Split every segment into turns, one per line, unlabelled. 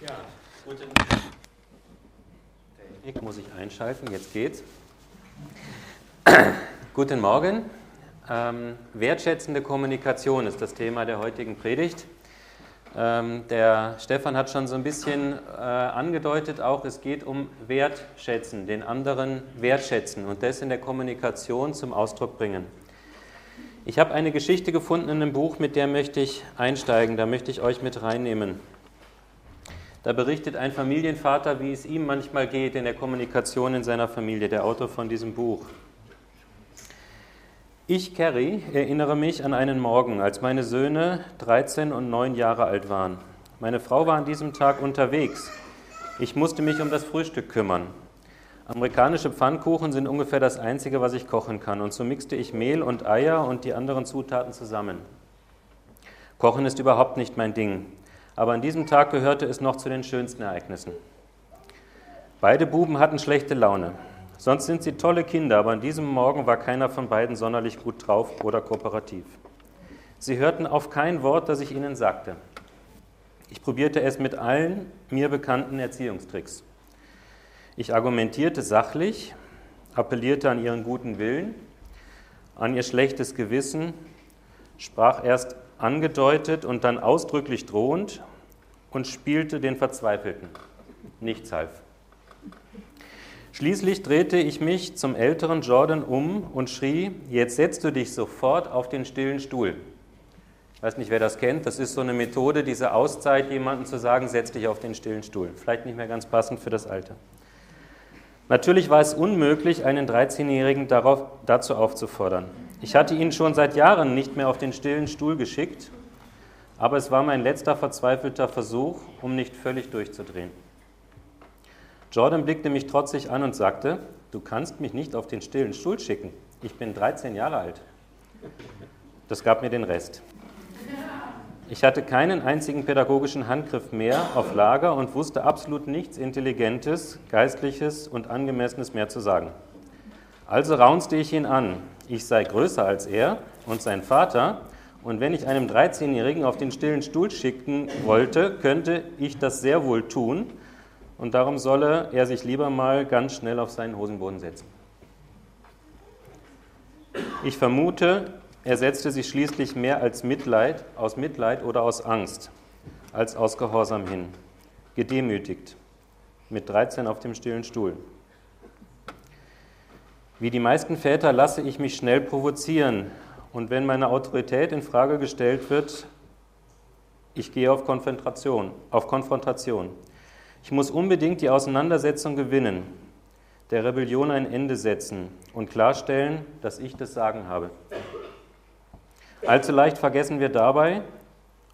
Ja, guten Technik muss ich einschalten, jetzt geht's. guten Morgen. Ähm, wertschätzende Kommunikation ist das Thema der heutigen Predigt. Ähm, der Stefan hat schon so ein bisschen äh, angedeutet, auch es geht um Wertschätzen, den anderen wertschätzen und das in der Kommunikation zum Ausdruck bringen. Ich habe eine Geschichte gefunden in einem Buch, mit der möchte ich einsteigen, da möchte ich euch mit reinnehmen. Da berichtet ein Familienvater, wie es ihm manchmal geht in der Kommunikation in seiner Familie, der Autor von diesem Buch. Ich, Carrie, erinnere mich an einen Morgen, als meine Söhne 13 und 9 Jahre alt waren. Meine Frau war an diesem Tag unterwegs. Ich musste mich um das Frühstück kümmern. Amerikanische Pfannkuchen sind ungefähr das Einzige, was ich kochen kann. Und so mixte ich Mehl und Eier und die anderen Zutaten zusammen. Kochen ist überhaupt nicht mein Ding aber an diesem Tag gehörte es noch zu den schönsten Ereignissen. Beide Buben hatten schlechte Laune. Sonst sind sie tolle Kinder, aber an diesem Morgen war keiner von beiden sonderlich gut drauf oder kooperativ. Sie hörten auf kein Wort, das ich ihnen sagte. Ich probierte es mit allen mir bekannten Erziehungstricks. Ich argumentierte sachlich, appellierte an ihren guten Willen, an ihr schlechtes Gewissen, sprach erst angedeutet und dann ausdrücklich drohend und spielte den Verzweifelten. Nichts half. Schließlich drehte ich mich zum älteren Jordan um und schrie, jetzt setzt du dich sofort auf den stillen Stuhl. Ich weiß nicht, wer das kennt, das ist so eine Methode, diese Auszeit, jemandem zu sagen, setz dich auf den stillen Stuhl. Vielleicht nicht mehr ganz passend für das Alter. Natürlich war es unmöglich, einen 13-Jährigen dazu aufzufordern. Ich hatte ihn schon seit Jahren nicht mehr auf den stillen Stuhl geschickt, aber es war mein letzter verzweifelter Versuch, um nicht völlig durchzudrehen. Jordan blickte mich trotzig an und sagte, du kannst mich nicht auf den stillen Stuhl schicken. Ich bin 13 Jahre alt. Das gab mir den Rest. Ich hatte keinen einzigen pädagogischen Handgriff mehr auf Lager und wusste absolut nichts Intelligentes, Geistliches und Angemessenes mehr zu sagen. Also raunste ich ihn an. Ich sei größer als er und sein Vater und wenn ich einem 13-Jährigen auf den stillen Stuhl schicken wollte, könnte ich das sehr wohl tun. Und darum solle er sich lieber mal ganz schnell auf seinen Hosenboden setzen. Ich vermute, er setzte sich schließlich mehr als Mitleid, aus Mitleid oder aus Angst, als aus Gehorsam hin. Gedemütigt, mit 13 auf dem stillen Stuhl. Wie die meisten Väter lasse ich mich schnell provozieren und wenn meine Autorität in Frage gestellt wird, ich gehe auf Konfrontation, auf Konfrontation. Ich muss unbedingt die Auseinandersetzung gewinnen, der Rebellion ein Ende setzen und klarstellen, dass ich das Sagen habe. Allzu leicht vergessen wir dabei,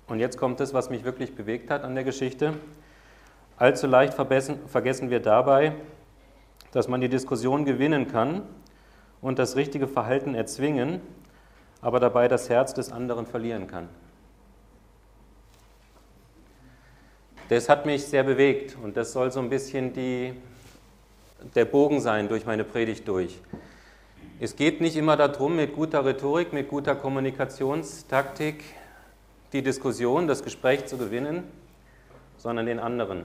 und jetzt kommt es, was mich wirklich bewegt hat an der Geschichte, allzu leicht vergessen wir dabei, dass man die Diskussion gewinnen kann und das richtige Verhalten erzwingen, aber dabei das Herz des anderen verlieren kann. Das hat mich sehr bewegt und das soll so ein bisschen die, der Bogen sein durch meine Predigt durch. Es geht nicht immer darum, mit guter Rhetorik, mit guter Kommunikationstaktik die Diskussion, das Gespräch zu gewinnen, sondern den anderen,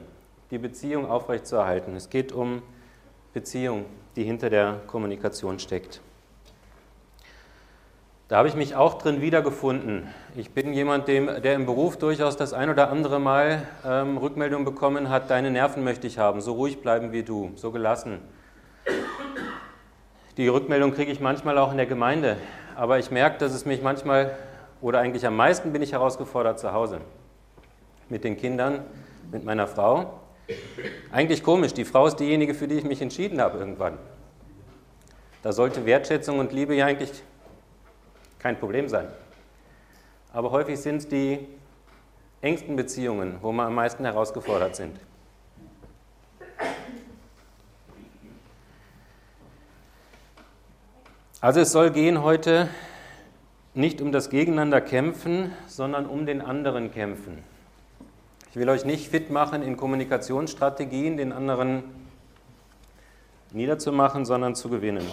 die Beziehung aufrechtzuerhalten. Es geht um Beziehung, die hinter der Kommunikation steckt. Da habe ich mich auch drin wiedergefunden. Ich bin jemand, dem, der im Beruf durchaus das ein oder andere Mal ähm, Rückmeldung bekommen hat, deine Nerven möchte ich haben, so ruhig bleiben wie du, so gelassen. Die Rückmeldung kriege ich manchmal auch in der Gemeinde, aber ich merke, dass es mich manchmal, oder eigentlich am meisten bin ich herausgefordert zu Hause. Mit den Kindern, mit meiner Frau. Eigentlich komisch, die Frau ist diejenige, für die ich mich entschieden habe irgendwann. Da sollte Wertschätzung und Liebe ja eigentlich kein Problem sein. Aber häufig sind es die engsten Beziehungen, wo wir am meisten herausgefordert sind. Also es soll gehen heute nicht um das Gegeneinander kämpfen, sondern um den anderen kämpfen. Ich will euch nicht fit machen in Kommunikationsstrategien, den anderen niederzumachen, sondern zu gewinnen.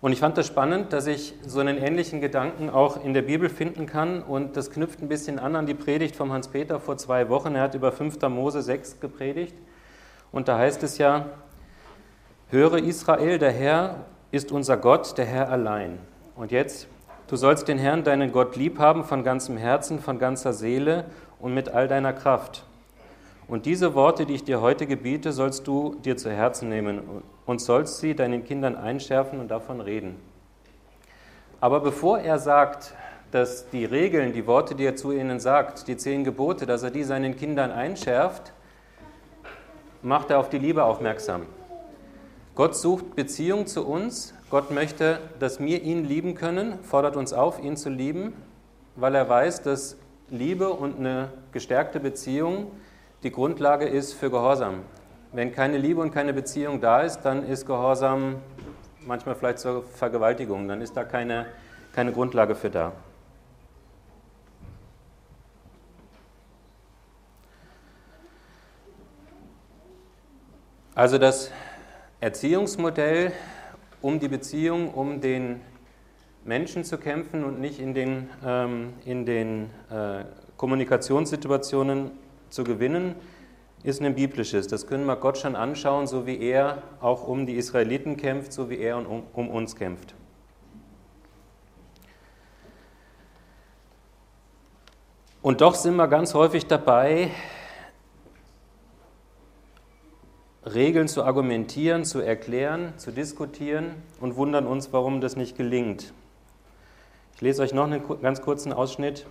Und ich fand das spannend, dass ich so einen ähnlichen Gedanken auch in der Bibel finden kann. Und das knüpft ein bisschen an an die Predigt vom Hans-Peter vor zwei Wochen. Er hat über 5. Mose 6 gepredigt. Und da heißt es ja, höre Israel, der Herr ist unser Gott, der Herr allein. Und jetzt, du sollst den Herrn, deinen Gott, lieb haben von ganzem Herzen, von ganzer Seele und mit all deiner Kraft. Und diese Worte, die ich dir heute gebiete, sollst du dir zu Herzen nehmen und sollst sie deinen Kindern einschärfen und davon reden. Aber bevor er sagt, dass die Regeln, die Worte, die er zu ihnen sagt, die zehn Gebote, dass er die seinen Kindern einschärft, macht er auf die Liebe aufmerksam. Gott sucht Beziehung zu uns. Gott möchte, dass wir ihn lieben können, fordert uns auf, ihn zu lieben, weil er weiß, dass Liebe und eine gestärkte Beziehung die Grundlage ist für Gehorsam. Wenn keine Liebe und keine Beziehung da ist, dann ist Gehorsam manchmal vielleicht zur Vergewaltigung, dann ist da keine, keine Grundlage für da. Also das Erziehungsmodell, um die Beziehung, um den Menschen zu kämpfen und nicht in den, ähm, in den äh, Kommunikationssituationen zu gewinnen, ist ein biblisches. Das können wir Gott schon anschauen, so wie er auch um die Israeliten kämpft, so wie er um, um uns kämpft. Und doch sind wir ganz häufig dabei, Regeln zu argumentieren, zu erklären, zu diskutieren und wundern uns, warum das nicht gelingt. Ich lese euch noch einen ganz kurzen Ausschnitt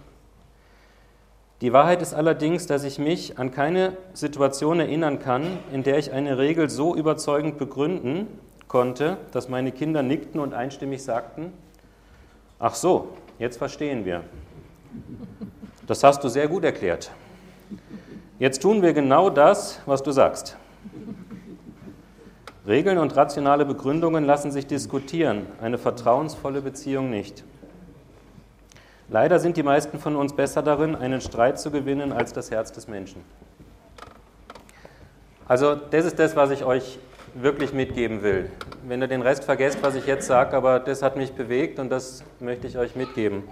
die Wahrheit ist allerdings, dass ich mich an keine Situation erinnern kann, in der ich eine Regel so überzeugend begründen konnte, dass meine Kinder nickten und einstimmig sagten, ach so, jetzt verstehen wir. Das hast du sehr gut erklärt. Jetzt tun wir genau das, was du sagst. Regeln und rationale Begründungen lassen sich diskutieren, eine vertrauensvolle Beziehung nicht. Leider sind die meisten von uns besser darin, einen Streit zu gewinnen, als das Herz des Menschen. Also das ist das, was ich euch wirklich mitgeben will. Wenn ihr den Rest vergesst, was ich jetzt sage, aber das hat mich bewegt und das möchte ich euch mitgeben,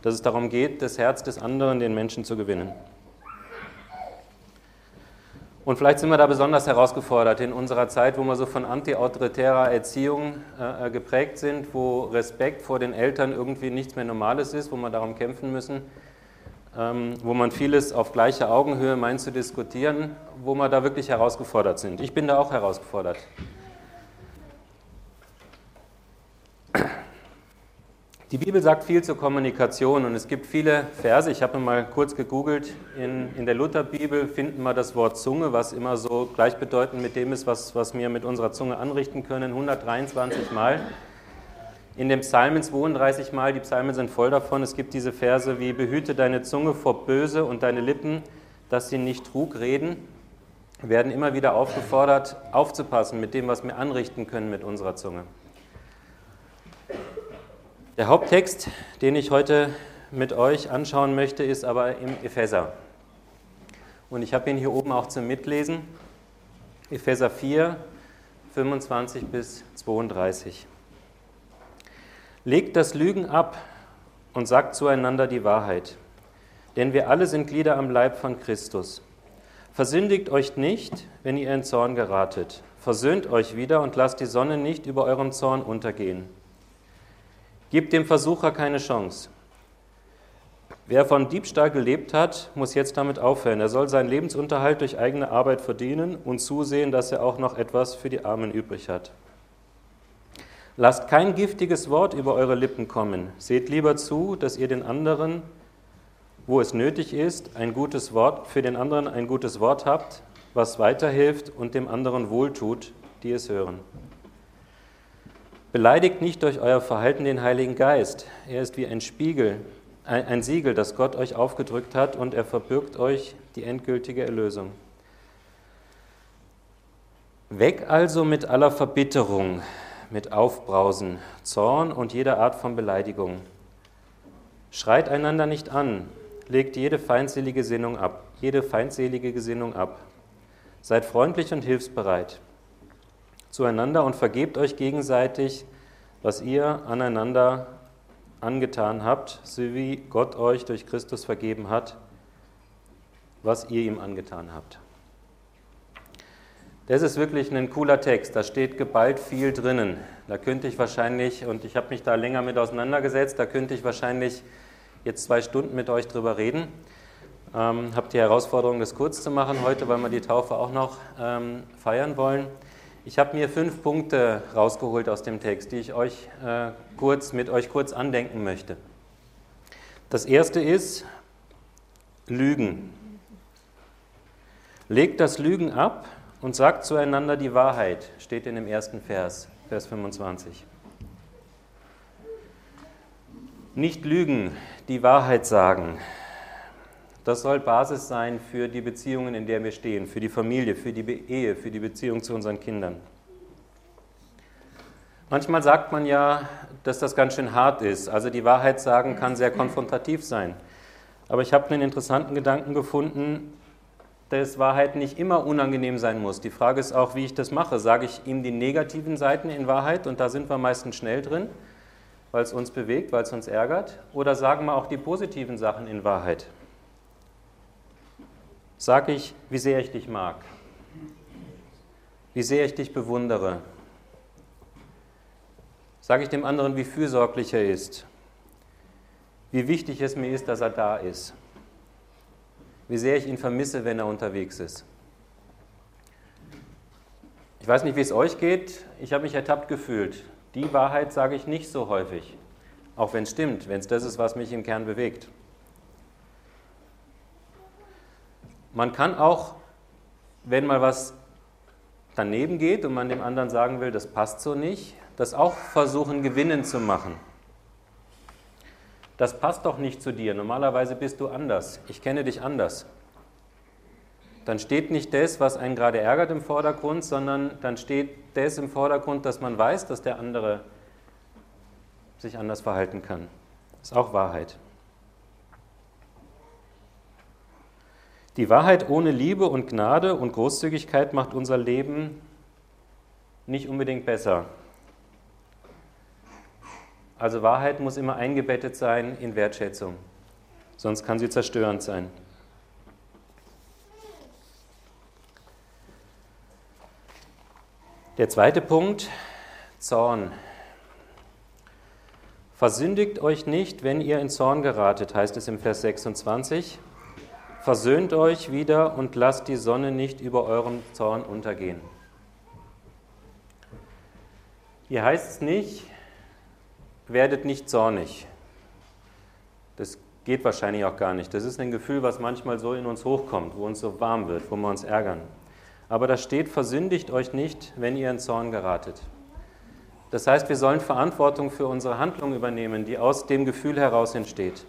dass es darum geht, das Herz des anderen, den Menschen zu gewinnen. Und vielleicht sind wir da besonders herausgefordert in unserer Zeit, wo wir so von antiautoritärer Erziehung äh, geprägt sind, wo Respekt vor den Eltern irgendwie nichts mehr Normales ist, wo wir darum kämpfen müssen, ähm, wo man vieles auf gleicher Augenhöhe meint zu diskutieren, wo wir da wirklich herausgefordert sind. Ich bin da auch herausgefordert. Die Bibel sagt viel zur Kommunikation und es gibt viele Verse. Ich habe mal kurz gegoogelt. In, in der Lutherbibel finden wir das Wort Zunge, was immer so gleichbedeutend mit dem ist, was, was wir mit unserer Zunge anrichten können, 123 Mal. In den Psalmen 32 Mal. Die Psalmen sind voll davon. Es gibt diese Verse wie: Behüte deine Zunge vor Böse und deine Lippen, dass sie nicht Trug reden. Wir werden immer wieder aufgefordert, aufzupassen mit dem, was wir anrichten können mit unserer Zunge. Der Haupttext, den ich heute mit euch anschauen möchte, ist aber im Epheser. Und ich habe ihn hier oben auch zum Mitlesen. Epheser 4, 25 bis 32. Legt das Lügen ab und sagt zueinander die Wahrheit. Denn wir alle sind Glieder am Leib von Christus. Versündigt euch nicht, wenn ihr in Zorn geratet. Versöhnt euch wieder und lasst die Sonne nicht über eurem Zorn untergehen Gib dem Versucher keine Chance. Wer von Diebstahl gelebt hat, muss jetzt damit aufhören. Er soll seinen Lebensunterhalt durch eigene Arbeit verdienen und zusehen, dass er auch noch etwas für die Armen übrig hat. Lasst kein giftiges Wort über eure Lippen kommen. Seht lieber zu, dass ihr den anderen, wo es nötig ist, ein gutes Wort für den anderen ein gutes Wort habt, was weiterhilft und dem anderen wohltut, die es hören. Beleidigt nicht durch euer Verhalten den Heiligen Geist. Er ist wie ein Spiegel, ein Siegel, das Gott euch aufgedrückt hat und er verbirgt euch die endgültige Erlösung. Weg also mit aller Verbitterung, mit Aufbrausen, Zorn und jeder Art von Beleidigung. Schreit einander nicht an, legt jede feindselige Gesinnung ab, jede feindselige Gesinnung ab. Seid freundlich und hilfsbereit zueinander und vergebt euch gegenseitig, was ihr aneinander angetan habt, so wie Gott euch durch Christus vergeben hat, was ihr ihm angetan habt. Das ist wirklich ein cooler Text, da steht geballt viel drinnen. Da könnte ich wahrscheinlich, und ich habe mich da länger mit auseinandergesetzt, da könnte ich wahrscheinlich jetzt zwei Stunden mit euch drüber reden. Ähm, habe die Herausforderung, das kurz zu machen heute, weil wir die Taufe auch noch ähm, feiern wollen. Ich habe mir fünf Punkte rausgeholt aus dem Text, die ich euch äh, kurz, mit euch kurz andenken möchte. Das erste ist Lügen. Legt das Lügen ab und sagt zueinander die Wahrheit, steht in dem ersten Vers, Vers 25. Nicht lügen, die Wahrheit sagen. Das soll Basis sein für die Beziehungen, in der wir stehen, für die Familie, für die Ehe, für die Beziehung zu unseren Kindern. Manchmal sagt man ja, dass das ganz schön hart ist. Also die Wahrheit sagen kann sehr konfrontativ sein. Aber ich habe einen interessanten Gedanken gefunden, dass Wahrheit nicht immer unangenehm sein muss. Die Frage ist auch, wie ich das mache. Sage ich ihm die negativen Seiten in Wahrheit und da sind wir meistens schnell drin, weil es uns bewegt, weil es uns ärgert? Oder sagen wir auch die positiven Sachen in Wahrheit? Sage ich, wie sehr ich dich mag, wie sehr ich dich bewundere. Sage ich dem anderen, wie fürsorglich er ist, wie wichtig es mir ist, dass er da ist wie sehr ich ihn vermisse, wenn er unterwegs ist. Ich weiß nicht, wie es euch geht. Ich habe mich ertappt gefühlt. Die Wahrheit sage ich nicht so häufig. Auch wenn es stimmt, wenn es das ist, was mich im Kern bewegt. Man kann auch, wenn mal was daneben geht und man dem anderen sagen will, das passt so nicht, das auch versuchen, gewinnen zu machen das passt doch nicht zu dir, normalerweise bist du anders, ich kenne dich anders. Dann steht nicht das, was einen gerade ärgert im Vordergrund, sondern dann steht das im Vordergrund, dass man weiß, dass der andere sich anders verhalten kann. Das ist auch Wahrheit. Die Wahrheit ohne Liebe und Gnade und Großzügigkeit macht unser Leben nicht unbedingt besser. Also Wahrheit muss immer eingebettet sein in Wertschätzung, sonst kann sie zerstörend sein. Der zweite Punkt, Zorn. Versündigt euch nicht, wenn ihr in Zorn geratet, heißt es im Vers 26. Versöhnt euch wieder und lasst die Sonne nicht über euren Zorn untergehen. Hier heißt es nicht, werdet nicht zornig. Das geht wahrscheinlich auch gar nicht. Das ist ein Gefühl, was manchmal so in uns hochkommt, wo uns so warm wird, wo wir uns ärgern. Aber da steht, versündigt euch nicht, wenn ihr in Zorn geratet. Das heißt, wir sollen Verantwortung für unsere Handlung übernehmen, die aus dem Gefühl heraus entsteht.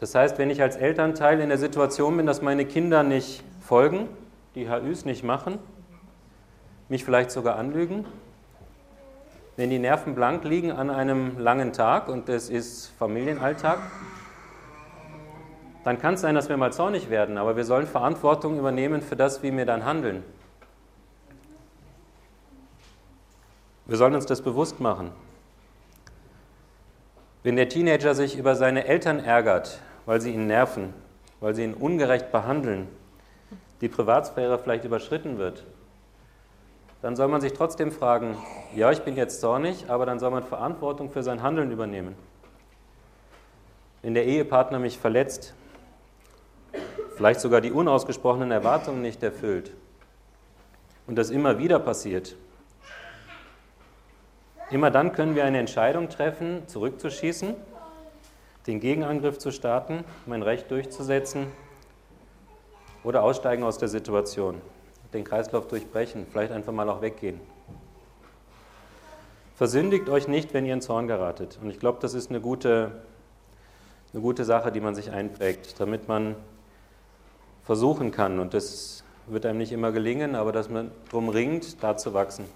Das heißt, wenn ich als Elternteil in der Situation bin, dass meine Kinder nicht folgen, die HÜs nicht machen, mich vielleicht sogar anlügen, wenn die Nerven blank liegen an einem langen Tag und es ist Familienalltag, dann kann es sein, dass wir mal zornig werden, aber wir sollen Verantwortung übernehmen für das, wie wir dann handeln. Wir sollen uns das bewusst machen. Wenn der Teenager sich über seine Eltern ärgert, weil sie ihn nerven, weil sie ihn ungerecht behandeln, die Privatsphäre vielleicht überschritten wird, dann soll man sich trotzdem fragen, ja, ich bin jetzt zornig, aber dann soll man Verantwortung für sein Handeln übernehmen. Wenn der Ehepartner mich verletzt, vielleicht sogar die unausgesprochenen Erwartungen nicht erfüllt und das immer wieder passiert, immer dann können wir eine Entscheidung treffen, zurückzuschießen, den Gegenangriff zu starten, mein Recht durchzusetzen oder aussteigen aus der Situation den Kreislauf durchbrechen, vielleicht einfach mal auch weggehen. Versündigt euch nicht, wenn ihr in Zorn geratet. Und ich glaube, das ist eine gute, eine gute Sache, die man sich einprägt, damit man versuchen kann, und das wird einem nicht immer gelingen, aber dass man darum ringt, da zu wachsen.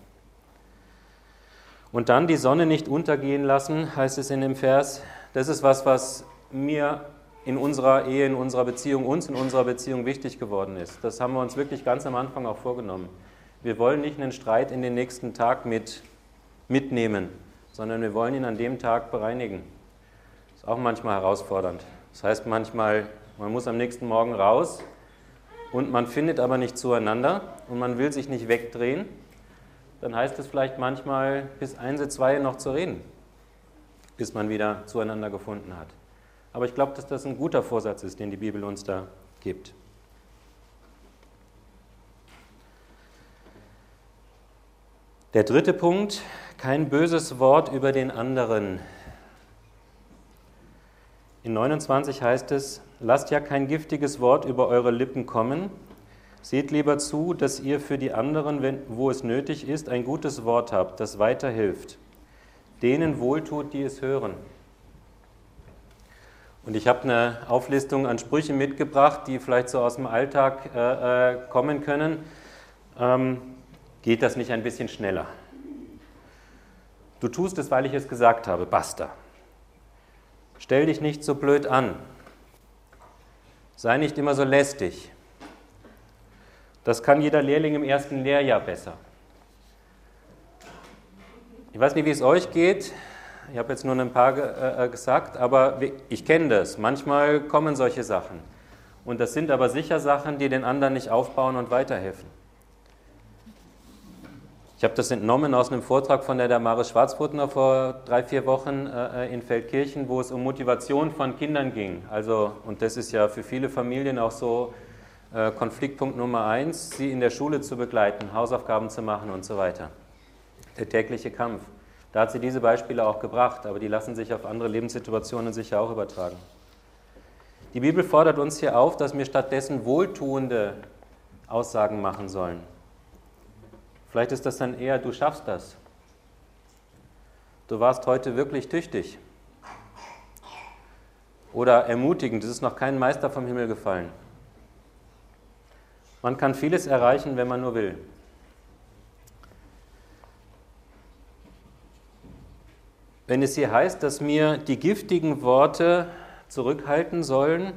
Und dann die Sonne nicht untergehen lassen, heißt es in dem Vers. Das ist was, was mir in unserer Ehe, in unserer Beziehung, uns in unserer Beziehung wichtig geworden ist. Das haben wir uns wirklich ganz am Anfang auch vorgenommen. Wir wollen nicht einen Streit in den nächsten Tag mit, mitnehmen, sondern wir wollen ihn an dem Tag bereinigen. Das ist auch manchmal herausfordernd. Das heißt manchmal, man muss am nächsten Morgen raus und man findet aber nicht zueinander und man will sich nicht wegdrehen. Dann heißt es vielleicht manchmal bis eins, zwei noch zu reden, bis man wieder zueinander gefunden hat. Aber ich glaube, dass das ein guter Vorsatz ist, den die Bibel uns da gibt. Der dritte Punkt, kein böses Wort über den anderen. In 29 heißt es, lasst ja kein giftiges Wort über eure Lippen kommen. Seht lieber zu, dass ihr für die anderen, wenn, wo es nötig ist, ein gutes Wort habt, das weiterhilft. Denen wohltut, die es hören. Und ich habe eine Auflistung an Sprüchen mitgebracht, die vielleicht so aus dem Alltag äh, äh kommen können. Ähm, Geht das nicht ein bisschen schneller? Du tust es, weil ich es gesagt habe. Basta. Stell dich nicht so blöd an. Sei nicht immer so lästig. Das kann jeder Lehrling im ersten Lehrjahr besser. Ich weiß nicht, wie es euch geht. Ich habe jetzt nur ein paar äh, äh, gesagt, aber ich kenne das. Manchmal kommen solche Sachen. Und das sind aber sicher Sachen, die den anderen nicht aufbauen und weiterhelfen. Ich habe das entnommen aus einem Vortrag von der Damaris Schwarzbrutner vor drei, vier Wochen äh, in Feldkirchen, wo es um Motivation von Kindern ging. Also, und das ist ja für viele Familien auch so Konfliktpunkt Nummer eins, sie in der Schule zu begleiten, Hausaufgaben zu machen und so weiter. Der tägliche Kampf. Da hat sie diese Beispiele auch gebracht, aber die lassen sich auf andere Lebenssituationen sicher auch übertragen. Die Bibel fordert uns hier auf, dass wir stattdessen wohltuende Aussagen machen sollen. Vielleicht ist das dann eher, du schaffst das. Du warst heute wirklich tüchtig. Oder ermutigend, es ist noch kein Meister vom Himmel gefallen. Man kann vieles erreichen, wenn man nur will. Wenn es hier heißt, dass mir die giftigen Worte zurückhalten sollen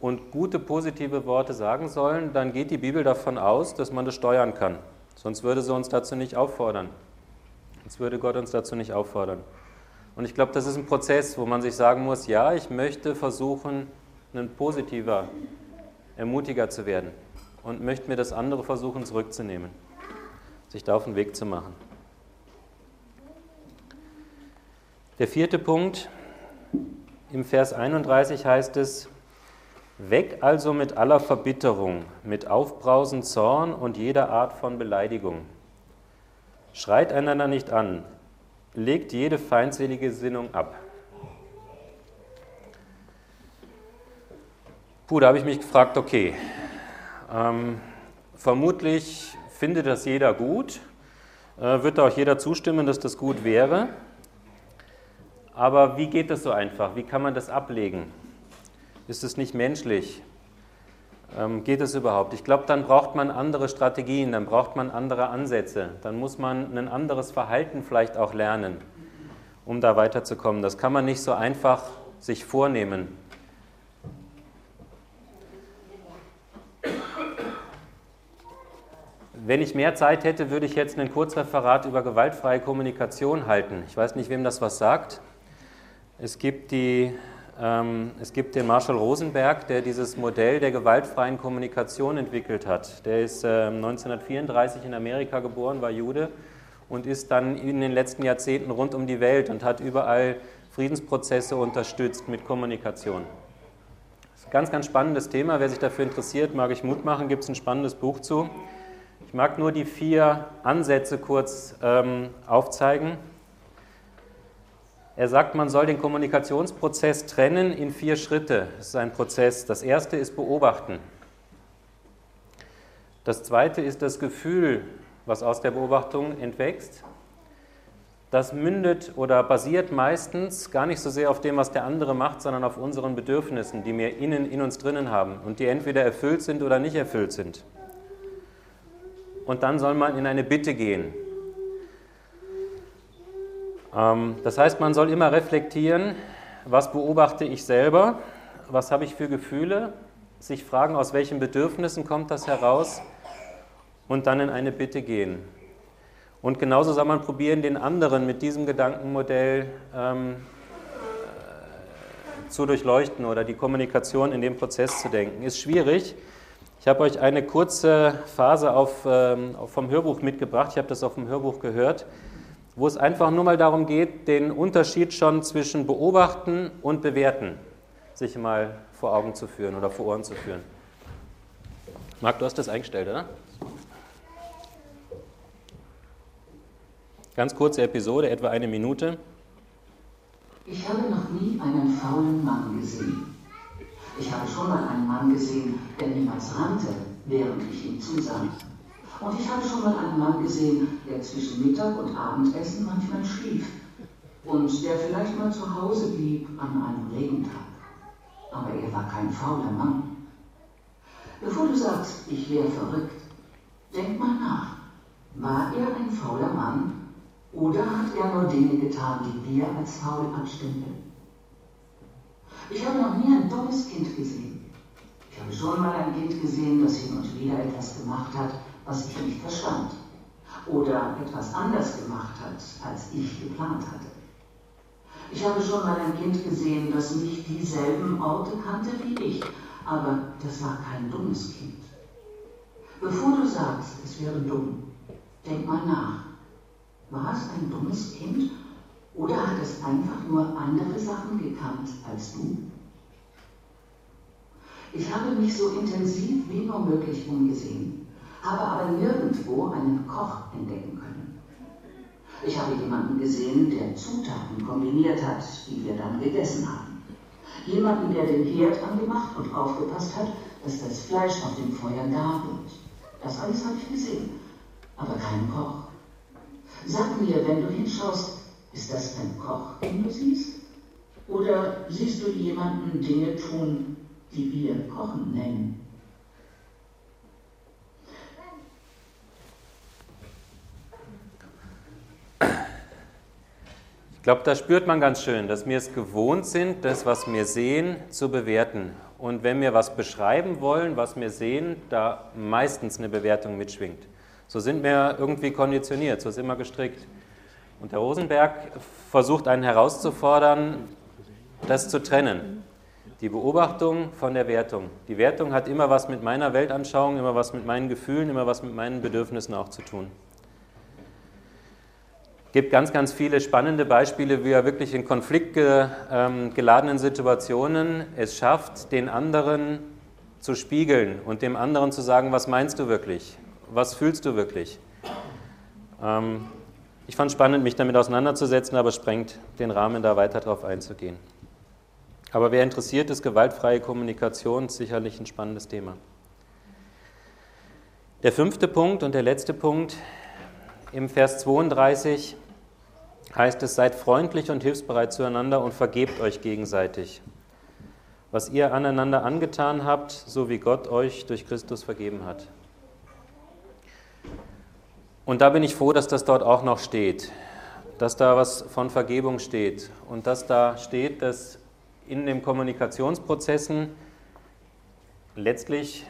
und gute positive Worte sagen sollen, dann geht die Bibel davon aus, dass man das steuern kann. Sonst würde sie uns dazu nicht auffordern. Sonst würde Gott uns dazu nicht auffordern. Und ich glaube, das ist ein Prozess, wo man sich sagen muss, ja, ich möchte versuchen, ein positiver Ermutiger zu werden und möchte mir das andere versuchen zurückzunehmen, sich da auf den Weg zu machen. Der vierte Punkt, im Vers 31 heißt es, Weg also mit aller Verbitterung, mit Aufbrausen, Zorn und jeder Art von Beleidigung. Schreit einander nicht an, legt jede feindselige Sinnung ab. Puh, da habe ich mich gefragt, okay, ähm, vermutlich findet das jeder gut, äh, wird auch jeder zustimmen, dass das gut wäre. Aber wie geht das so einfach? Wie kann man das ablegen? Ist es nicht menschlich? Ähm, geht es überhaupt? Ich glaube, dann braucht man andere Strategien, dann braucht man andere Ansätze, dann muss man ein anderes Verhalten vielleicht auch lernen, um da weiterzukommen. Das kann man nicht so einfach sich vornehmen. Wenn ich mehr Zeit hätte, würde ich jetzt einen Kurzreferat über gewaltfreie Kommunikation halten. Ich weiß nicht, wem das was sagt. Es gibt die ähm, es gibt den Marshall Rosenberg, der dieses Modell der gewaltfreien Kommunikation entwickelt hat. Der ist 1934 ähm, in Amerika geboren, war Jude und ist dann in den letzten Jahrzehnten rund um die Welt und hat überall Friedensprozesse unterstützt mit Kommunikation. Ein ganz, ganz spannendes Thema. Wer sich dafür interessiert, mag ich Mut machen, gibt es ein spannendes Buch zu. Ich mag nur die vier Ansätze kurz ähm, aufzeigen. Er sagt, man soll den Kommunikationsprozess trennen in vier Schritte. Das ist ein Prozess. Das erste ist Beobachten. Das zweite ist das Gefühl, was aus der Beobachtung entwächst. Das mündet oder basiert meistens gar nicht so sehr auf dem, was der andere macht, sondern auf unseren Bedürfnissen, die wir innen in uns drinnen haben und die entweder erfüllt sind oder nicht erfüllt sind. Und dann soll man in eine Bitte gehen. Ähm, das heißt, man soll immer reflektieren, was beobachte ich selber, was habe ich für Gefühle, sich fragen, aus welchen Bedürfnissen kommt das heraus und dann in eine Bitte gehen. Und genauso soll man probieren, den anderen mit diesem Gedankenmodell ähm, äh, zu durchleuchten oder die Kommunikation in dem Prozess zu denken. Ist schwierig. Ich habe euch eine kurze Phase auf, ähm, vom Hörbuch mitgebracht. Ich habe das auf dem Hörbuch gehört, wo es einfach nur mal darum geht, den Unterschied schon zwischen beobachten und bewerten sich mal vor Augen zu führen oder vor Ohren zu führen. Marc, du hast das eingestellt, oder? Ganz kurze Episode, etwa eine Minute.
Ich habe noch nie einen faulen Mann gesehen. Ich habe schon mal einen Mann gesehen, der niemals rannte, während ich ihm zusah. Und ich habe schon mal einen Mann gesehen, der zwischen Mittag und Abendessen manchmal schlief. Und der vielleicht mal zu Hause blieb an einem Regentag. Aber er war kein fauler Mann. Bevor du sagst, ich wäre verrückt, denk mal nach. War er ein fauler Mann oder hat er nur Dinge getan, die wir als faul abstempeln? Ich habe noch nie ein dummes Kind gesehen. Ich habe schon mal ein Kind gesehen, das hin und wieder etwas gemacht hat, was ich nicht verstand. Oder etwas anders gemacht hat, als ich geplant hatte. Ich habe schon mal ein Kind gesehen, das nicht dieselben Orte kannte wie ich, aber das war kein dummes Kind. Bevor du sagst, es wäre dumm, denk mal nach. War es ein dummes Kind oder hat es einfach nur andere Sachen gekannt als du? Ich habe mich so intensiv wie nur möglich umgesehen, habe aber nirgendwo einen Koch entdecken können. Ich habe jemanden gesehen, der Zutaten kombiniert hat, die wir dann gegessen haben. Jemanden, der den Herd angemacht und aufgepasst hat, dass das Fleisch auf dem Feuer gar wird. Das alles habe ich gesehen, aber keinen Koch. Sag mir, wenn du hinschaust, ist das ein Koch, den du siehst? Oder siehst du jemanden Dinge tun, die wir Kochen nennen?
Ich glaube, da spürt man ganz schön, dass wir es gewohnt sind, das, was wir sehen, zu bewerten. Und wenn wir was beschreiben wollen, was wir sehen, da meistens eine Bewertung mitschwingt. So sind wir irgendwie konditioniert, so sind wir gestrickt. Und der Rosenberg versucht einen herauszufordern, das zu trennen. Die Beobachtung von der Wertung. Die Wertung hat immer was mit meiner Weltanschauung, immer was mit meinen Gefühlen, immer was mit meinen Bedürfnissen auch zu tun. Es gibt ganz, ganz viele spannende Beispiele, wie er wirklich in konfliktgeladenen ähm, Situationen es schafft, den anderen zu spiegeln und dem anderen zu sagen, was meinst du wirklich? was fühlst du wirklich? Ähm, ich fand es spannend, mich damit auseinanderzusetzen, aber sprengt den Rahmen, da weiter drauf einzugehen. Aber wer interessiert ist, gewaltfreie Kommunikation ist sicherlich ein spannendes Thema. Der fünfte Punkt und der letzte Punkt im Vers 32 heißt es, seid freundlich und hilfsbereit zueinander und vergebt euch gegenseitig, was ihr aneinander angetan habt, so wie Gott euch durch Christus vergeben hat. Und da bin ich froh, dass das dort auch noch steht, dass da was von Vergebung steht und dass da steht, dass in den Kommunikationsprozessen letztlich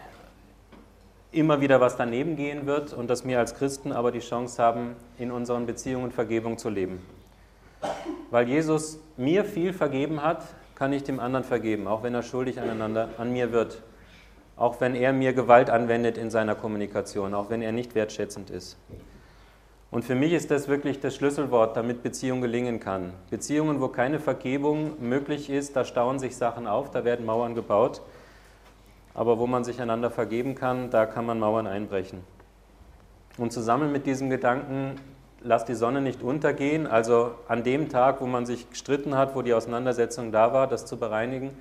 immer wieder was daneben gehen wird und dass wir als Christen aber die Chance haben, in unseren Beziehungen Vergebung zu leben. Weil Jesus mir viel vergeben hat, kann ich dem anderen vergeben, auch wenn er schuldig aneinander an mir wird. Auch wenn er mir Gewalt anwendet in seiner Kommunikation, auch wenn er nicht wertschätzend ist. Und für mich ist das wirklich das Schlüsselwort, damit Beziehung gelingen kann. Beziehungen, wo keine Vergebung möglich ist, da stauen sich Sachen auf, da werden Mauern gebaut. Aber wo man sich einander vergeben kann, da kann man Mauern einbrechen. Und zusammen mit diesem Gedanken, lass die Sonne nicht untergehen, also an dem Tag, wo man sich gestritten hat, wo die Auseinandersetzung da war, das zu bereinigen,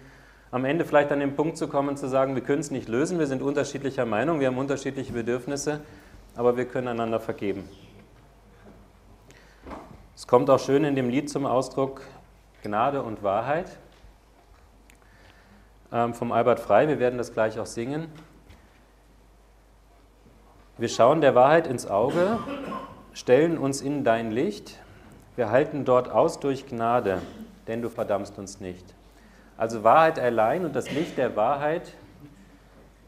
am Ende vielleicht an den Punkt zu kommen, zu sagen, wir können es nicht lösen, wir sind unterschiedlicher Meinung, wir haben unterschiedliche Bedürfnisse, aber wir können einander vergeben. Es kommt auch schön in dem Lied zum Ausdruck Gnade und Wahrheit ähm, vom Albert Frei. Wir werden das gleich auch singen. Wir schauen der Wahrheit ins Auge, stellen uns in dein Licht. Wir halten dort aus durch Gnade, denn du verdammst uns nicht. Also Wahrheit allein und das Licht der Wahrheit,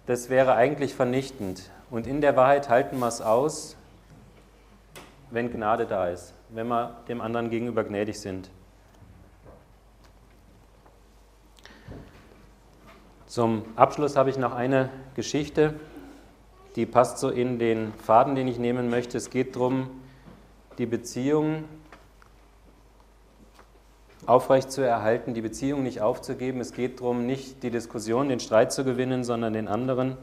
das wäre eigentlich vernichtend. Und in der Wahrheit halten wir es aus, wenn Gnade da ist, wenn wir dem anderen gegenüber gnädig sind. Zum Abschluss habe ich noch eine Geschichte, die passt so in den Faden, den ich nehmen möchte. Es geht darum, die Beziehung aufrecht zu erhalten, die Beziehung nicht aufzugeben. Es geht darum, nicht die Diskussion, den Streit zu gewinnen, sondern den anderen.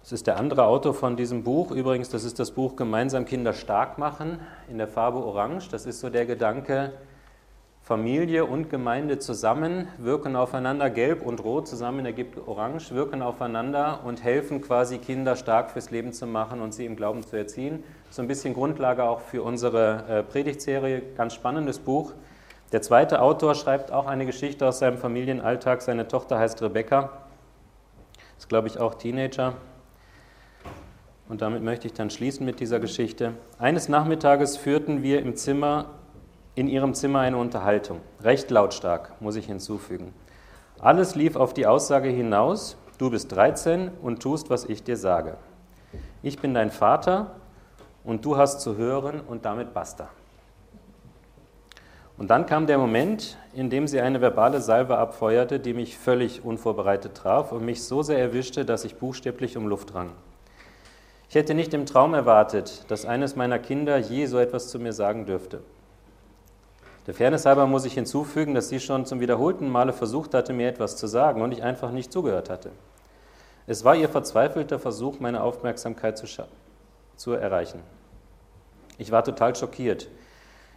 Das ist der andere Autor von diesem Buch. Übrigens, das ist das Buch Gemeinsam Kinder stark machen in der Farbe Orange. Das ist so der Gedanke, Familie und Gemeinde zusammen wirken aufeinander, gelb und rot zusammen ergibt orange, wirken aufeinander und helfen quasi Kinder stark fürs Leben zu machen und sie im Glauben zu erziehen. So ein bisschen Grundlage auch für unsere äh, Predigtserie, ganz spannendes Buch. Der zweite Autor schreibt auch eine Geschichte aus seinem Familienalltag. Seine Tochter heißt Rebecca, ist glaube ich auch Teenager. Und damit möchte ich dann schließen mit dieser Geschichte. Eines Nachmittages führten wir im Zimmer in ihrem Zimmer eine Unterhaltung. Recht lautstark, muss ich hinzufügen. Alles lief auf die Aussage hinaus, du bist 13 und tust, was ich dir sage. Ich bin dein Vater und du hast zu hören und damit basta. Und dann kam der Moment, in dem sie eine verbale Salve abfeuerte, die mich völlig unvorbereitet traf und mich so sehr erwischte, dass ich buchstäblich um Luft rang. Ich hätte nicht im Traum erwartet, dass eines meiner Kinder je so etwas zu mir sagen dürfte. Der Fairness halber muss ich hinzufügen, dass sie schon zum wiederholten Male versucht hatte, mir etwas zu sagen und ich einfach nicht zugehört hatte. Es war ihr verzweifelter Versuch, meine Aufmerksamkeit zu, zu erreichen. Ich war total schockiert.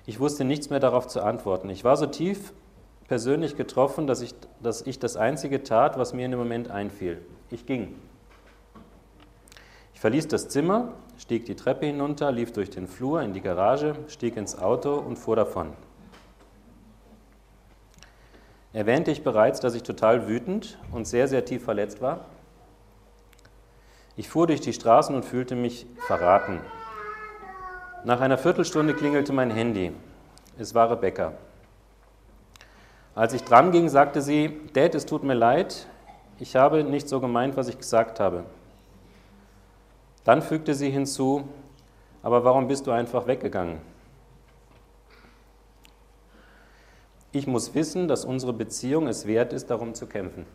Ich wusste nichts mehr darauf zu antworten. Ich war so tief persönlich getroffen, dass ich, dass ich das Einzige tat, was mir in dem Moment einfiel. Ich ging. Ich verließ das Zimmer, stieg die Treppe hinunter, lief durch den Flur in die Garage, stieg ins Auto und fuhr davon. Erwähnte ich bereits, dass ich total wütend und sehr, sehr tief verletzt war? Ich fuhr durch die Straßen und fühlte mich verraten. Nach einer Viertelstunde klingelte mein Handy. Es war Rebecca. Als ich dran ging, sagte sie, Dad, es tut mir leid, ich habe nicht so gemeint, was ich gesagt habe. Dann fügte sie hinzu, aber warum bist du einfach weggegangen? Ich muss wissen, dass unsere Beziehung es wert ist, darum zu kämpfen.